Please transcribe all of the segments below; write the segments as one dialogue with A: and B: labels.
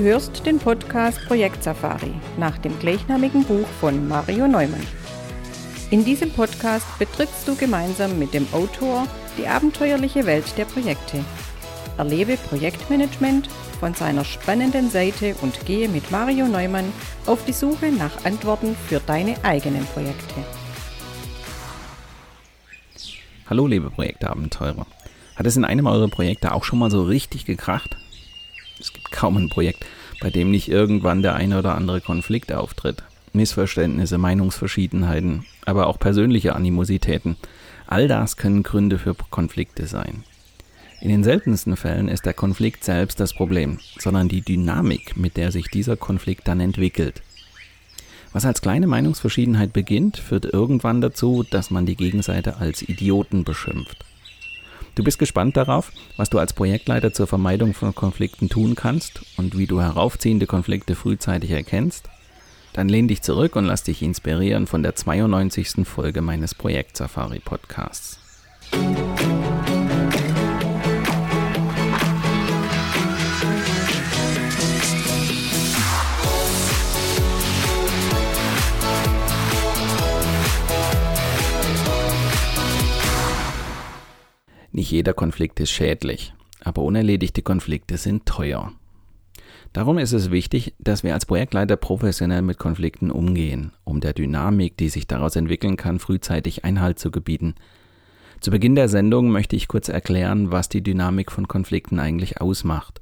A: Du hörst den Podcast Projekt Safari nach dem gleichnamigen Buch von Mario Neumann. In diesem Podcast betrittst du gemeinsam mit dem Autor die abenteuerliche Welt der Projekte. Erlebe Projektmanagement von seiner spannenden Seite und gehe mit Mario Neumann auf die Suche nach Antworten für deine eigenen Projekte.
B: Hallo liebe Projektabenteurer. Hat es in einem eurer Projekte auch schon mal so richtig gekracht? Es gibt kaum ein Projekt, bei dem nicht irgendwann der eine oder andere Konflikt auftritt. Missverständnisse, Meinungsverschiedenheiten, aber auch persönliche Animositäten. All das können Gründe für Konflikte sein. In den seltensten Fällen ist der Konflikt selbst das Problem, sondern die Dynamik, mit der sich dieser Konflikt dann entwickelt. Was als kleine Meinungsverschiedenheit beginnt, führt irgendwann dazu, dass man die Gegenseite als Idioten beschimpft. Du bist gespannt darauf, was du als Projektleiter zur Vermeidung von Konflikten tun kannst und wie du heraufziehende Konflikte frühzeitig erkennst? Dann lehn dich zurück und lass dich inspirieren von der 92. Folge meines Projekt Safari Podcasts. Nicht jeder Konflikt ist schädlich, aber unerledigte Konflikte sind teuer. Darum ist es wichtig, dass wir als Projektleiter professionell mit Konflikten umgehen, um der Dynamik, die sich daraus entwickeln kann, frühzeitig Einhalt zu gebieten. Zu Beginn der Sendung möchte ich kurz erklären, was die Dynamik von Konflikten eigentlich ausmacht.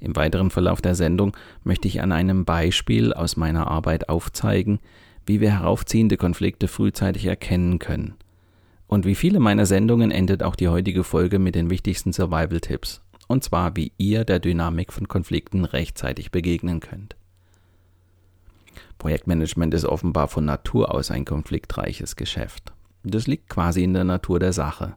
B: Im weiteren Verlauf der Sendung möchte ich an einem Beispiel aus meiner Arbeit aufzeigen, wie wir heraufziehende Konflikte frühzeitig erkennen können. Und wie viele meiner Sendungen endet auch die heutige Folge mit den wichtigsten Survival-Tipps. Und zwar, wie ihr der Dynamik von Konflikten rechtzeitig begegnen könnt. Projektmanagement ist offenbar von Natur aus ein konfliktreiches Geschäft. Das liegt quasi in der Natur der Sache.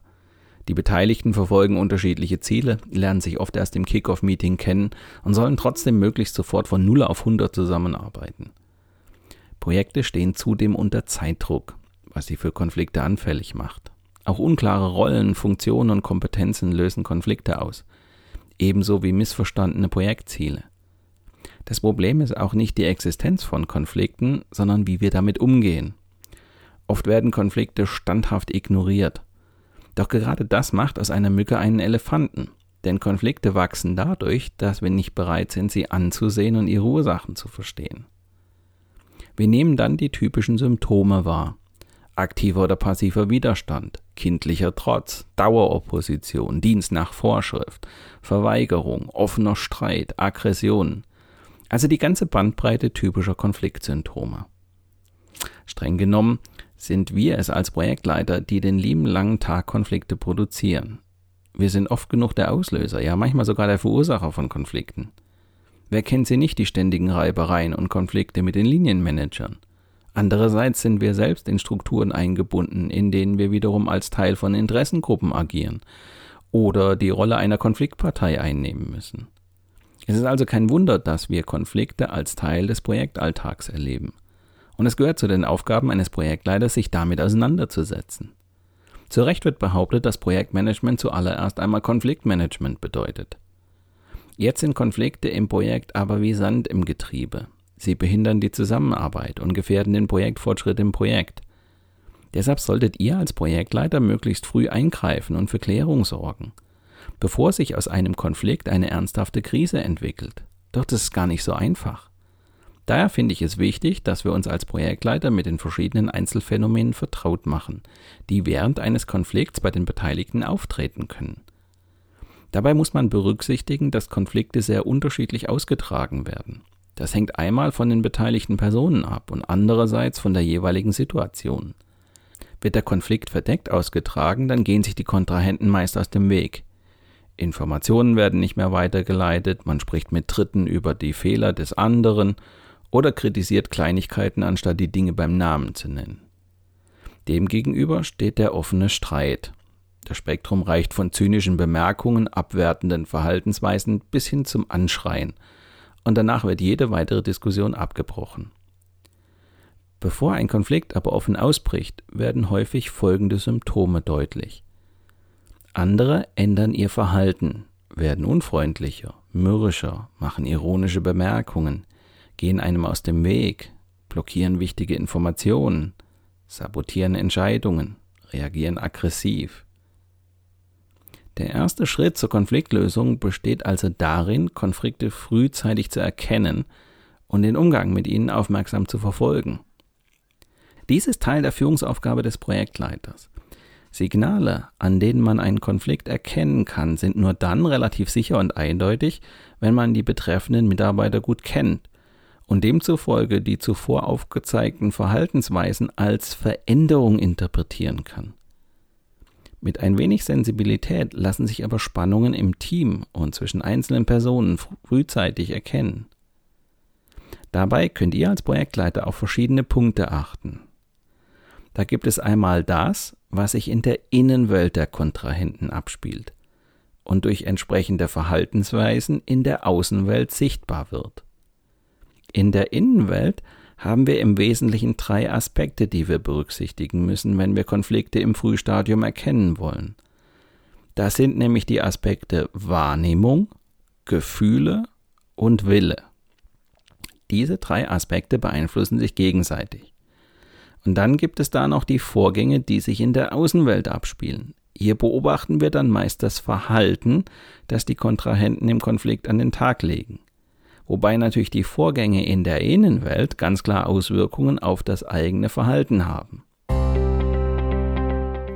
B: Die Beteiligten verfolgen unterschiedliche Ziele, lernen sich oft erst im Kickoff-Meeting kennen und sollen trotzdem möglichst sofort von 0 auf 100 zusammenarbeiten. Projekte stehen zudem unter Zeitdruck was sie für Konflikte anfällig macht. Auch unklare Rollen, Funktionen und Kompetenzen lösen Konflikte aus, ebenso wie missverstandene Projektziele. Das Problem ist auch nicht die Existenz von Konflikten, sondern wie wir damit umgehen. Oft werden Konflikte standhaft ignoriert. Doch gerade das macht aus einer Mücke einen Elefanten. Denn Konflikte wachsen dadurch, dass wir nicht bereit sind, sie anzusehen und ihre Ursachen zu verstehen. Wir nehmen dann die typischen Symptome wahr aktiver oder passiver Widerstand, kindlicher Trotz, Daueropposition, Dienst nach Vorschrift, Verweigerung, offener Streit, Aggression. Also die ganze Bandbreite typischer Konfliktsymptome. Streng genommen sind wir es als Projektleiter, die den lieben langen Tag Konflikte produzieren. Wir sind oft genug der Auslöser, ja manchmal sogar der Verursacher von Konflikten. Wer kennt sie nicht, die ständigen Reibereien und Konflikte mit den Linienmanagern? Andererseits sind wir selbst in Strukturen eingebunden, in denen wir wiederum als Teil von Interessengruppen agieren oder die Rolle einer Konfliktpartei einnehmen müssen. Es ist also kein Wunder, dass wir Konflikte als Teil des Projektalltags erleben. Und es gehört zu den Aufgaben eines Projektleiters, sich damit auseinanderzusetzen. Zu Recht wird behauptet, dass Projektmanagement zuallererst einmal Konfliktmanagement bedeutet. Jetzt sind Konflikte im Projekt aber wie Sand im Getriebe. Sie behindern die Zusammenarbeit und gefährden den Projektfortschritt im Projekt. Deshalb solltet ihr als Projektleiter möglichst früh eingreifen und für Klärung sorgen, bevor sich aus einem Konflikt eine ernsthafte Krise entwickelt. Doch das ist gar nicht so einfach. Daher finde ich es wichtig, dass wir uns als Projektleiter mit den verschiedenen Einzelfänomenen vertraut machen, die während eines Konflikts bei den Beteiligten auftreten können. Dabei muss man berücksichtigen, dass Konflikte sehr unterschiedlich ausgetragen werden. Das hängt einmal von den beteiligten Personen ab und andererseits von der jeweiligen Situation. Wird der Konflikt verdeckt ausgetragen, dann gehen sich die Kontrahenten meist aus dem Weg. Informationen werden nicht mehr weitergeleitet, man spricht mit Dritten über die Fehler des anderen oder kritisiert Kleinigkeiten, anstatt die Dinge beim Namen zu nennen. Demgegenüber steht der offene Streit. Das Spektrum reicht von zynischen Bemerkungen, abwertenden Verhaltensweisen bis hin zum Anschreien. Und danach wird jede weitere Diskussion abgebrochen. Bevor ein Konflikt aber offen ausbricht, werden häufig folgende Symptome deutlich. Andere ändern ihr Verhalten, werden unfreundlicher, mürrischer, machen ironische Bemerkungen, gehen einem aus dem Weg, blockieren wichtige Informationen, sabotieren Entscheidungen, reagieren aggressiv. Der erste Schritt zur Konfliktlösung besteht also darin, Konflikte frühzeitig zu erkennen und den Umgang mit ihnen aufmerksam zu verfolgen. Dies ist Teil der Führungsaufgabe des Projektleiters. Signale, an denen man einen Konflikt erkennen kann, sind nur dann relativ sicher und eindeutig, wenn man die betreffenden Mitarbeiter gut kennt und demzufolge die zuvor aufgezeigten Verhaltensweisen als Veränderung interpretieren kann. Mit ein wenig Sensibilität lassen sich aber Spannungen im Team und zwischen einzelnen Personen frühzeitig erkennen. Dabei könnt ihr als Projektleiter auf verschiedene Punkte achten. Da gibt es einmal das, was sich in der Innenwelt der Kontrahenten abspielt und durch entsprechende Verhaltensweisen in der Außenwelt sichtbar wird. In der Innenwelt haben wir im Wesentlichen drei Aspekte, die wir berücksichtigen müssen, wenn wir Konflikte im Frühstadium erkennen wollen. Das sind nämlich die Aspekte Wahrnehmung, Gefühle und Wille. Diese drei Aspekte beeinflussen sich gegenseitig. Und dann gibt es da noch die Vorgänge, die sich in der Außenwelt abspielen. Hier beobachten wir dann meist das Verhalten, das die Kontrahenten im Konflikt an den Tag legen wobei natürlich die Vorgänge in der Innenwelt ganz klar Auswirkungen auf das eigene Verhalten haben.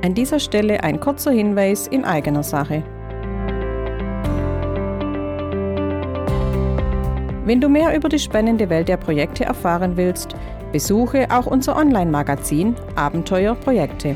A: An dieser Stelle ein kurzer Hinweis in eigener Sache. Wenn du mehr über die spannende Welt der Projekte erfahren willst, besuche auch unser Online-Magazin Abenteuer Projekte.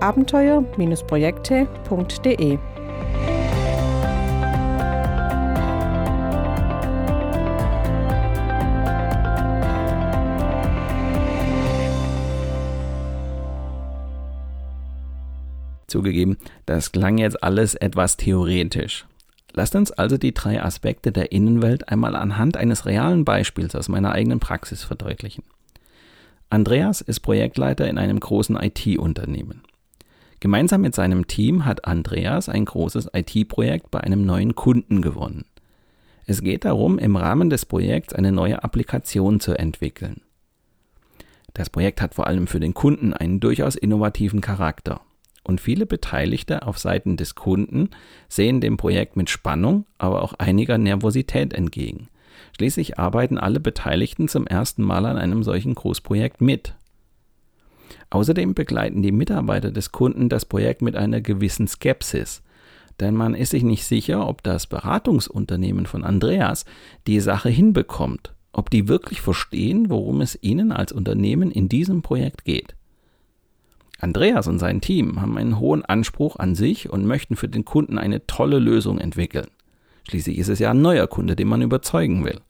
A: abenteuer-projekte.de.
B: Zugegeben, das klang jetzt alles etwas theoretisch. Lasst uns also die drei Aspekte der Innenwelt einmal anhand eines realen Beispiels aus meiner eigenen Praxis verdeutlichen. Andreas ist Projektleiter in einem großen IT-Unternehmen. Gemeinsam mit seinem Team hat Andreas ein großes IT-Projekt bei einem neuen Kunden gewonnen. Es geht darum, im Rahmen des Projekts eine neue Applikation zu entwickeln. Das Projekt hat vor allem für den Kunden einen durchaus innovativen Charakter. Und viele Beteiligte auf Seiten des Kunden sehen dem Projekt mit Spannung, aber auch einiger Nervosität entgegen. Schließlich arbeiten alle Beteiligten zum ersten Mal an einem solchen Großprojekt mit. Außerdem begleiten die Mitarbeiter des Kunden das Projekt mit einer gewissen Skepsis, denn man ist sich nicht sicher, ob das Beratungsunternehmen von Andreas die Sache hinbekommt, ob die wirklich verstehen, worum es ihnen als Unternehmen in diesem Projekt geht. Andreas und sein Team haben einen hohen Anspruch an sich und möchten für den Kunden eine tolle Lösung entwickeln. Schließlich ist es ja ein neuer Kunde, den man überzeugen will.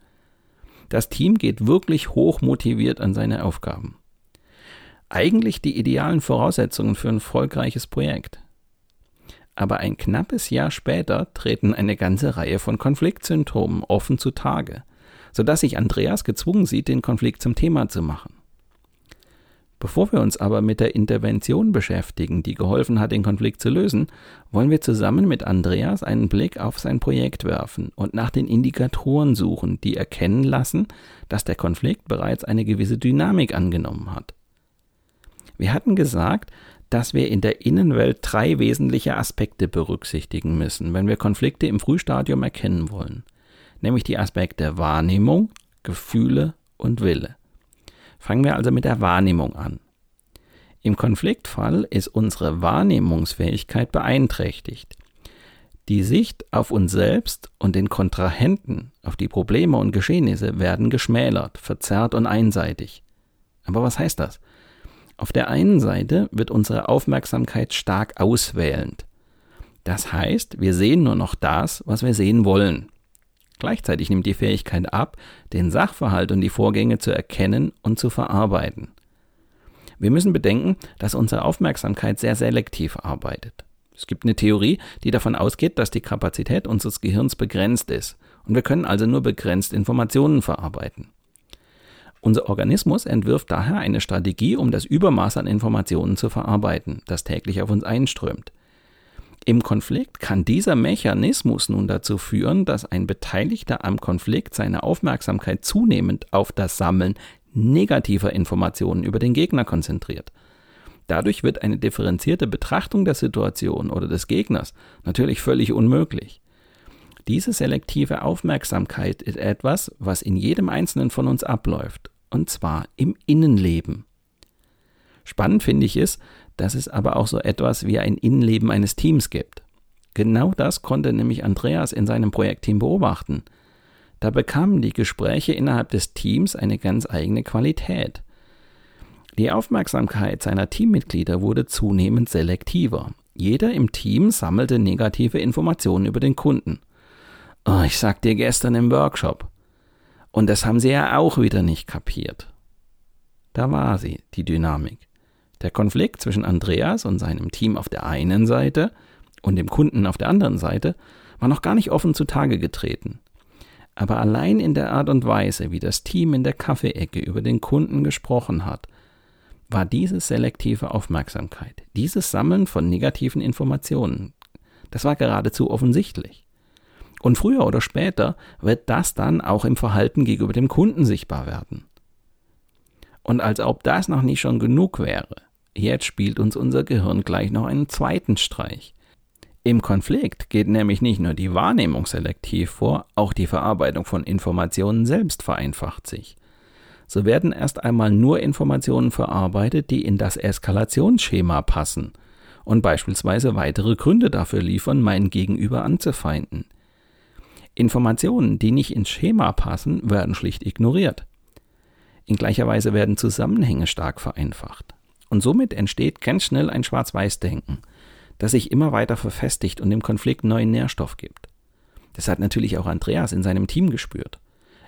B: Das Team geht wirklich hoch motiviert an seine Aufgaben eigentlich die idealen Voraussetzungen für ein erfolgreiches Projekt. Aber ein knappes Jahr später treten eine ganze Reihe von Konfliktsymptomen offen zutage, sodass sich Andreas gezwungen sieht, den Konflikt zum Thema zu machen. Bevor wir uns aber mit der Intervention beschäftigen, die geholfen hat, den Konflikt zu lösen, wollen wir zusammen mit Andreas einen Blick auf sein Projekt werfen und nach den Indikatoren suchen, die erkennen lassen, dass der Konflikt bereits eine gewisse Dynamik angenommen hat. Wir hatten gesagt, dass wir in der Innenwelt drei wesentliche Aspekte berücksichtigen müssen, wenn wir Konflikte im Frühstadium erkennen wollen, nämlich die Aspekte Wahrnehmung, Gefühle und Wille. Fangen wir also mit der Wahrnehmung an. Im Konfliktfall ist unsere Wahrnehmungsfähigkeit beeinträchtigt. Die Sicht auf uns selbst und den Kontrahenten, auf die Probleme und Geschehnisse werden geschmälert, verzerrt und einseitig. Aber was heißt das? Auf der einen Seite wird unsere Aufmerksamkeit stark auswählend. Das heißt, wir sehen nur noch das, was wir sehen wollen. Gleichzeitig nimmt die Fähigkeit ab, den Sachverhalt und die Vorgänge zu erkennen und zu verarbeiten. Wir müssen bedenken, dass unsere Aufmerksamkeit sehr selektiv arbeitet. Es gibt eine Theorie, die davon ausgeht, dass die Kapazität unseres Gehirns begrenzt ist und wir können also nur begrenzt Informationen verarbeiten. Unser Organismus entwirft daher eine Strategie, um das Übermaß an Informationen zu verarbeiten, das täglich auf uns einströmt. Im Konflikt kann dieser Mechanismus nun dazu führen, dass ein Beteiligter am Konflikt seine Aufmerksamkeit zunehmend auf das Sammeln negativer Informationen über den Gegner konzentriert. Dadurch wird eine differenzierte Betrachtung der Situation oder des Gegners natürlich völlig unmöglich. Diese selektive Aufmerksamkeit ist etwas, was in jedem Einzelnen von uns abläuft, und zwar im Innenleben. Spannend finde ich es, dass es aber auch so etwas wie ein Innenleben eines Teams gibt. Genau das konnte nämlich Andreas in seinem Projektteam beobachten. Da bekamen die Gespräche innerhalb des Teams eine ganz eigene Qualität. Die Aufmerksamkeit seiner Teammitglieder wurde zunehmend selektiver. Jeder im Team sammelte negative Informationen über den Kunden. Oh, ich sag dir gestern im Workshop. Und das haben sie ja auch wieder nicht kapiert. Da war sie, die Dynamik. Der Konflikt zwischen Andreas und seinem Team auf der einen Seite und dem Kunden auf der anderen Seite war noch gar nicht offen zutage getreten. Aber allein in der Art und Weise, wie das Team in der Kaffeeecke über den Kunden gesprochen hat, war diese selektive Aufmerksamkeit, dieses Sammeln von negativen Informationen, das war geradezu offensichtlich. Und früher oder später wird das dann auch im Verhalten gegenüber dem Kunden sichtbar werden. Und als ob das noch nicht schon genug wäre, Jetzt spielt uns unser Gehirn gleich noch einen zweiten Streich. Im Konflikt geht nämlich nicht nur die Wahrnehmung selektiv vor, auch die Verarbeitung von Informationen selbst vereinfacht sich. So werden erst einmal nur Informationen verarbeitet, die in das Eskalationsschema passen und beispielsweise weitere Gründe dafür liefern, mein Gegenüber anzufeinden. Informationen, die nicht ins Schema passen, werden schlicht ignoriert. In gleicher Weise werden Zusammenhänge stark vereinfacht. Und somit entsteht ganz schnell ein Schwarz-Weiß-Denken, das sich immer weiter verfestigt und dem Konflikt neuen Nährstoff gibt. Das hat natürlich auch Andreas in seinem Team gespürt.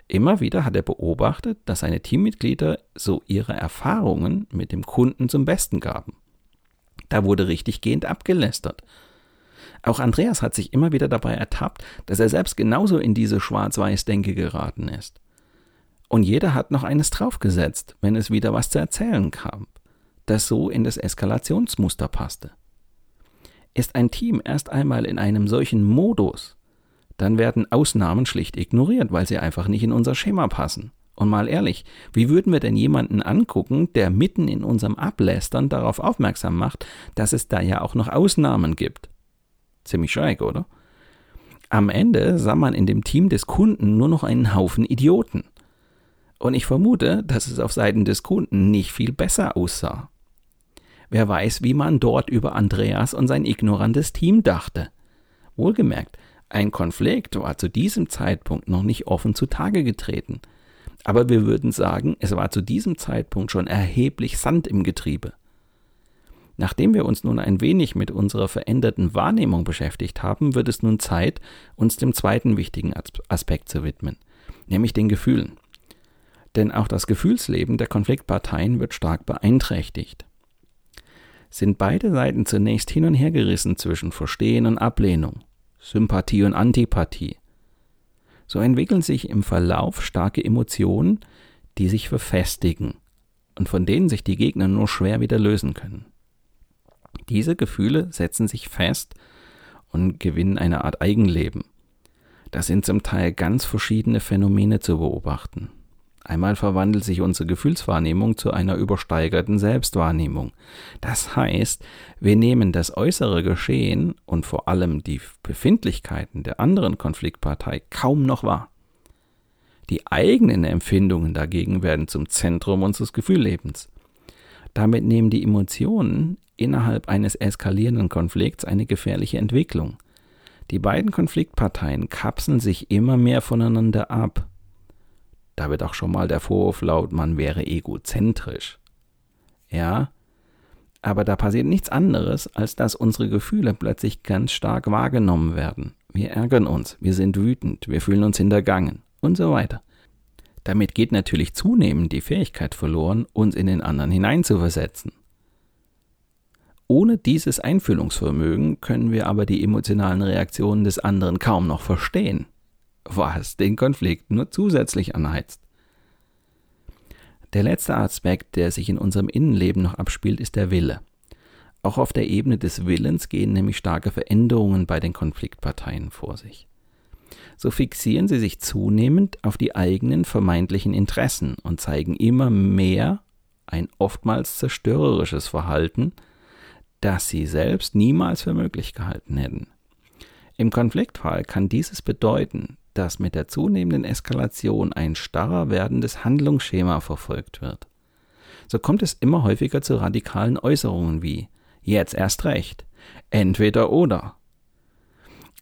B: Immer wieder hat er beobachtet, dass seine Teammitglieder so ihre Erfahrungen mit dem Kunden zum Besten gaben. Da wurde richtig gehend abgelästert. Auch Andreas hat sich immer wieder dabei ertappt, dass er selbst genauso in diese Schwarz-Weiß-Denke geraten ist. Und jeder hat noch eines draufgesetzt, wenn es wieder was zu erzählen kam das so in das Eskalationsmuster passte. Ist ein Team erst einmal in einem solchen Modus, dann werden Ausnahmen schlicht ignoriert, weil sie einfach nicht in unser Schema passen. Und mal ehrlich, wie würden wir denn jemanden angucken, der mitten in unserem Ablästern darauf aufmerksam macht, dass es da ja auch noch Ausnahmen gibt? Ziemlich schräg, oder? Am Ende sah man in dem Team des Kunden nur noch einen Haufen Idioten. Und ich vermute, dass es auf Seiten des Kunden nicht viel besser aussah. Wer weiß, wie man dort über Andreas und sein ignorantes Team dachte. Wohlgemerkt, ein Konflikt war zu diesem Zeitpunkt noch nicht offen zutage getreten. Aber wir würden sagen, es war zu diesem Zeitpunkt schon erheblich Sand im Getriebe. Nachdem wir uns nun ein wenig mit unserer veränderten Wahrnehmung beschäftigt haben, wird es nun Zeit, uns dem zweiten wichtigen Aspekt zu widmen, nämlich den Gefühlen. Denn auch das Gefühlsleben der Konfliktparteien wird stark beeinträchtigt sind beide Seiten zunächst hin und her gerissen zwischen Verstehen und Ablehnung, Sympathie und Antipathie. So entwickeln sich im Verlauf starke Emotionen, die sich verfestigen und von denen sich die Gegner nur schwer wieder lösen können. Diese Gefühle setzen sich fest und gewinnen eine Art Eigenleben. Da sind zum Teil ganz verschiedene Phänomene zu beobachten. Einmal verwandelt sich unsere Gefühlswahrnehmung zu einer übersteigerten Selbstwahrnehmung. Das heißt, wir nehmen das äußere Geschehen und vor allem die Befindlichkeiten der anderen Konfliktpartei kaum noch wahr. Die eigenen Empfindungen dagegen werden zum Zentrum unseres Gefühllebens. Damit nehmen die Emotionen innerhalb eines eskalierenden Konflikts eine gefährliche Entwicklung. Die beiden Konfliktparteien kapseln sich immer mehr voneinander ab. Da wird auch schon mal der Vorwurf laut, man wäre egozentrisch. Ja, aber da passiert nichts anderes, als dass unsere Gefühle plötzlich ganz stark wahrgenommen werden. Wir ärgern uns, wir sind wütend, wir fühlen uns hintergangen und so weiter. Damit geht natürlich zunehmend die Fähigkeit verloren, uns in den anderen hineinzuversetzen. Ohne dieses Einfühlungsvermögen können wir aber die emotionalen Reaktionen des anderen kaum noch verstehen, was den Konflikt nur zusätzlich anheizt. Der letzte Aspekt, der sich in unserem Innenleben noch abspielt, ist der Wille. Auch auf der Ebene des Willens gehen nämlich starke Veränderungen bei den Konfliktparteien vor sich. So fixieren sie sich zunehmend auf die eigenen vermeintlichen Interessen und zeigen immer mehr ein oftmals zerstörerisches Verhalten, das sie selbst niemals für möglich gehalten hätten. Im Konfliktfall kann dieses bedeuten, dass mit der zunehmenden Eskalation ein starrer werdendes Handlungsschema verfolgt wird. So kommt es immer häufiger zu radikalen Äußerungen wie jetzt erst recht, entweder oder.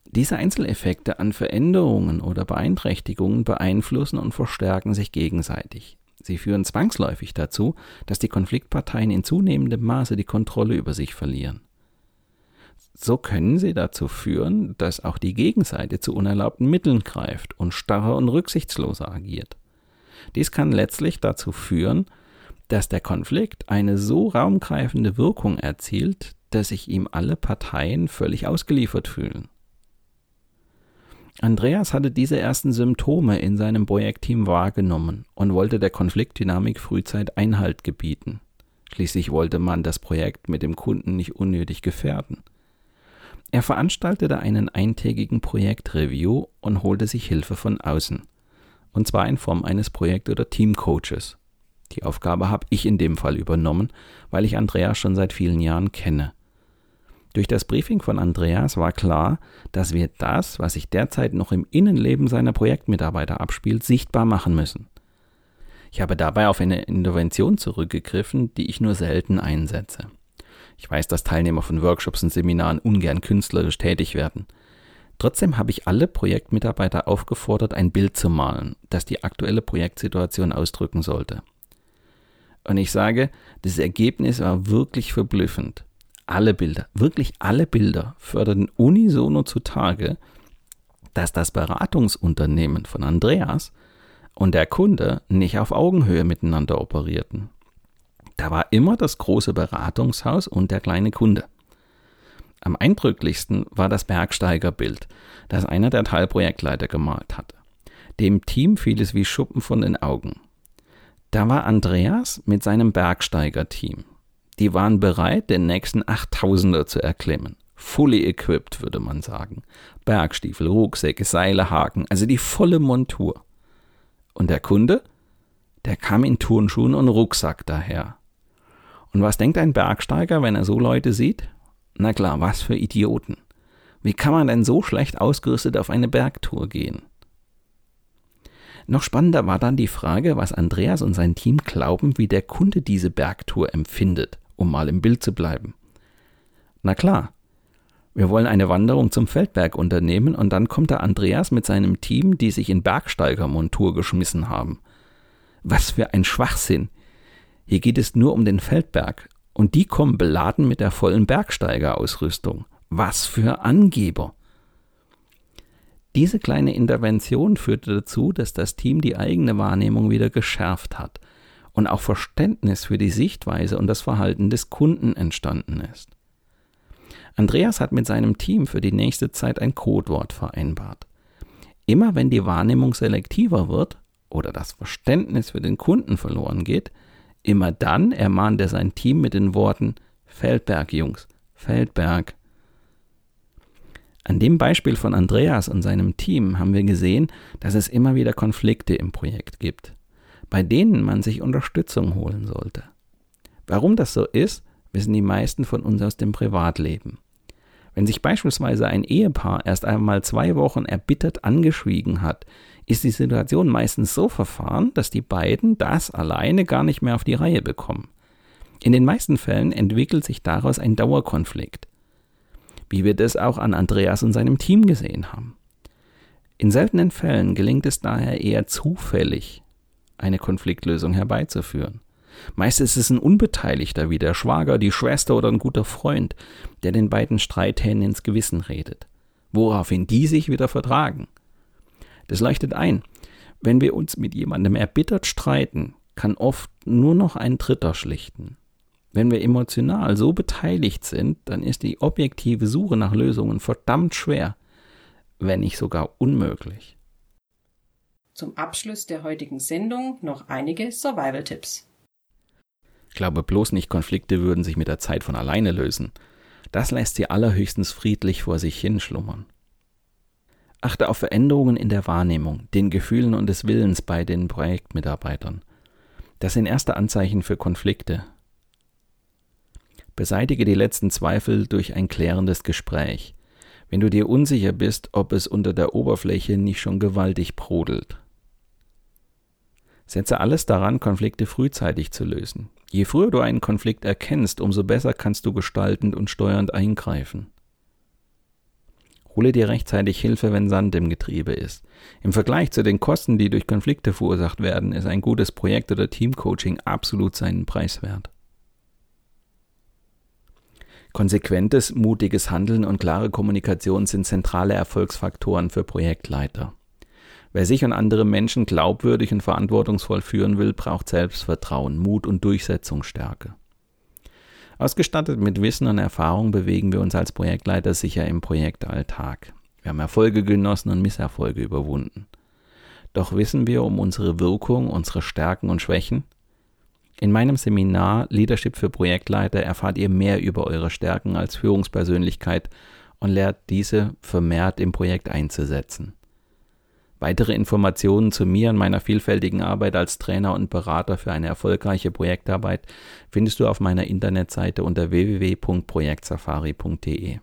B: Diese Einzeleffekte an Veränderungen oder Beeinträchtigungen beeinflussen und verstärken sich gegenseitig. Sie führen zwangsläufig dazu, dass die Konfliktparteien in zunehmendem Maße die Kontrolle über sich verlieren. So können sie dazu führen, dass auch die Gegenseite zu unerlaubten Mitteln greift und starrer und rücksichtsloser agiert. Dies kann letztlich dazu führen, dass der Konflikt eine so raumgreifende Wirkung erzielt, dass sich ihm alle Parteien völlig ausgeliefert fühlen. Andreas hatte diese ersten Symptome in seinem Projektteam wahrgenommen und wollte der Konfliktdynamik frühzeit Einhalt gebieten. Schließlich wollte man das Projekt mit dem Kunden nicht unnötig gefährden. Er veranstaltete einen eintägigen Projektreview und holte sich Hilfe von außen. Und zwar in Form eines Projekt- oder Teamcoaches. Die Aufgabe habe ich in dem Fall übernommen, weil ich Andreas schon seit vielen Jahren kenne. Durch das Briefing von Andreas war klar, dass wir das, was sich derzeit noch im Innenleben seiner Projektmitarbeiter abspielt, sichtbar machen müssen. Ich habe dabei auf eine Intervention zurückgegriffen, die ich nur selten einsetze. Ich weiß, dass Teilnehmer von Workshops und Seminaren ungern künstlerisch tätig werden. Trotzdem habe ich alle Projektmitarbeiter aufgefordert, ein Bild zu malen, das die aktuelle Projektsituation ausdrücken sollte. Und ich sage, das Ergebnis war wirklich verblüffend. Alle Bilder, wirklich alle Bilder förderten unisono zutage, dass das Beratungsunternehmen von Andreas und der Kunde nicht auf Augenhöhe miteinander operierten. Da war immer das große Beratungshaus und der kleine Kunde. Am eindrücklichsten war das Bergsteigerbild, das einer der Teilprojektleiter gemalt hatte. Dem Team fiel es wie Schuppen von den Augen. Da war Andreas mit seinem Bergsteigerteam. Die waren bereit, den nächsten 8000er zu erklimmen. Fully equipped, würde man sagen. Bergstiefel, Rucksäcke, Seile, Haken, also die volle Montur. Und der Kunde? Der kam in Turnschuhen und Rucksack daher. Und was denkt ein Bergsteiger, wenn er so Leute sieht? Na klar, was für Idioten. Wie kann man denn so schlecht ausgerüstet auf eine Bergtour gehen? Noch spannender war dann die Frage, was Andreas und sein Team glauben, wie der Kunde diese Bergtour empfindet, um mal im Bild zu bleiben. Na klar, wir wollen eine Wanderung zum Feldberg unternehmen und dann kommt der Andreas mit seinem Team, die sich in Bergsteigermontur geschmissen haben. Was für ein Schwachsinn. Hier geht es nur um den Feldberg. Und die kommen beladen mit der vollen Bergsteigerausrüstung. Was für Angeber! Diese kleine Intervention führte dazu, dass das Team die eigene Wahrnehmung wieder geschärft hat und auch Verständnis für die Sichtweise und das Verhalten des Kunden entstanden ist. Andreas hat mit seinem Team für die nächste Zeit ein Codewort vereinbart. Immer wenn die Wahrnehmung selektiver wird oder das Verständnis für den Kunden verloren geht, Immer dann ermahnt er sein Team mit den Worten Feldberg, Jungs, Feldberg. An dem Beispiel von Andreas und seinem Team haben wir gesehen, dass es immer wieder Konflikte im Projekt gibt, bei denen man sich Unterstützung holen sollte. Warum das so ist, wissen die meisten von uns aus dem Privatleben. Wenn sich beispielsweise ein Ehepaar erst einmal zwei Wochen erbittert angeschwiegen hat, ist die Situation meistens so verfahren, dass die beiden das alleine gar nicht mehr auf die Reihe bekommen. In den meisten Fällen entwickelt sich daraus ein Dauerkonflikt, wie wir das auch an Andreas und seinem Team gesehen haben. In seltenen Fällen gelingt es daher eher zufällig, eine Konfliktlösung herbeizuführen. Meist ist es ein Unbeteiligter wie der Schwager, die Schwester oder ein guter Freund, der den beiden Streithähnen ins Gewissen redet, woraufhin die sich wieder vertragen. Das leuchtet ein. Wenn wir uns mit jemandem erbittert streiten, kann oft nur noch ein Dritter schlichten. Wenn wir emotional so beteiligt sind, dann ist die objektive Suche nach Lösungen verdammt schwer, wenn nicht sogar unmöglich.
A: Zum Abschluss der heutigen Sendung noch einige Survival-Tipps.
B: Glaube bloß nicht, Konflikte würden sich mit der Zeit von alleine lösen. Das lässt sie allerhöchstens friedlich vor sich hinschlummern. Achte auf Veränderungen in der Wahrnehmung, den Gefühlen und des Willens bei den Projektmitarbeitern. Das sind erste Anzeichen für Konflikte. Beseitige die letzten Zweifel durch ein klärendes Gespräch, wenn du dir unsicher bist, ob es unter der Oberfläche nicht schon gewaltig brodelt. Setze alles daran, Konflikte frühzeitig zu lösen. Je früher du einen Konflikt erkennst, umso besser kannst du gestaltend und steuernd eingreifen. Hole dir rechtzeitig Hilfe, wenn Sand im Getriebe ist. Im Vergleich zu den Kosten, die durch Konflikte verursacht werden, ist ein gutes Projekt- oder Teamcoaching absolut seinen Preis wert. Konsequentes, mutiges Handeln und klare Kommunikation sind zentrale Erfolgsfaktoren für Projektleiter. Wer sich und andere Menschen glaubwürdig und verantwortungsvoll führen will, braucht Selbstvertrauen, Mut und Durchsetzungsstärke. Ausgestattet mit Wissen und Erfahrung bewegen wir uns als Projektleiter sicher im Projektalltag. Wir haben Erfolge genossen und Misserfolge überwunden. Doch wissen wir um unsere Wirkung, unsere Stärken und Schwächen? In meinem Seminar Leadership für Projektleiter erfahrt ihr mehr über eure Stärken als Führungspersönlichkeit und lernt diese vermehrt im Projekt einzusetzen. Weitere Informationen zu mir und meiner vielfältigen Arbeit als Trainer und Berater für eine erfolgreiche Projektarbeit findest du auf meiner Internetseite unter www.projektsafari.de.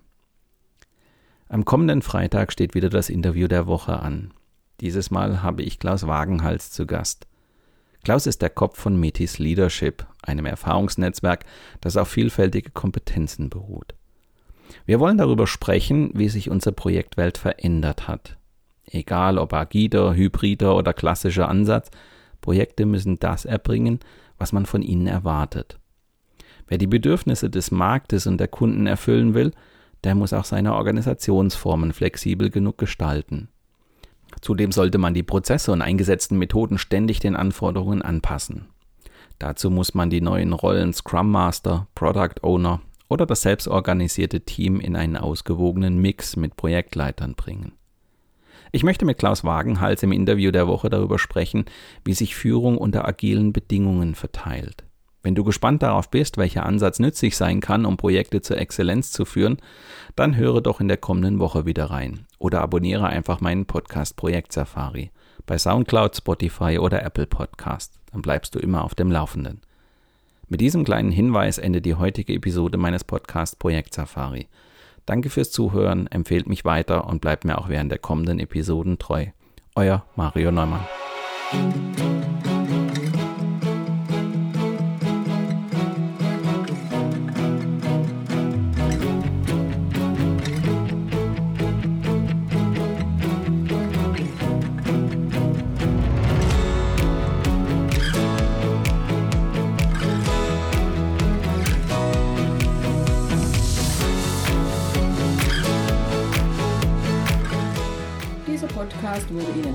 B: Am kommenden Freitag steht wieder das Interview der Woche an. Dieses Mal habe ich Klaus Wagenhals zu Gast. Klaus ist der Kopf von Metis Leadership, einem Erfahrungsnetzwerk, das auf vielfältige Kompetenzen beruht. Wir wollen darüber sprechen, wie sich unsere Projektwelt verändert hat Egal ob agiler, hybrider oder klassischer Ansatz, Projekte müssen das erbringen, was man von ihnen erwartet. Wer die Bedürfnisse des Marktes und der Kunden erfüllen will, der muss auch seine Organisationsformen flexibel genug gestalten. Zudem sollte man die Prozesse und eingesetzten Methoden ständig den Anforderungen anpassen. Dazu muss man die neuen Rollen Scrum Master, Product Owner oder das selbstorganisierte Team in einen ausgewogenen Mix mit Projektleitern bringen. Ich möchte mit Klaus Wagenhals im Interview der Woche darüber sprechen, wie sich Führung unter agilen Bedingungen verteilt. Wenn du gespannt darauf bist, welcher Ansatz nützlich sein kann, um Projekte zur Exzellenz zu führen, dann höre doch in der kommenden Woche wieder rein oder abonniere einfach meinen Podcast Projekt Safari bei SoundCloud, Spotify oder Apple Podcast. Dann bleibst du immer auf dem Laufenden. Mit diesem kleinen Hinweis endet die heutige Episode meines Podcasts Projekt Safari. Danke fürs Zuhören, empfehlt mich weiter und bleibt mir auch während der kommenden Episoden treu. Euer Mario Neumann.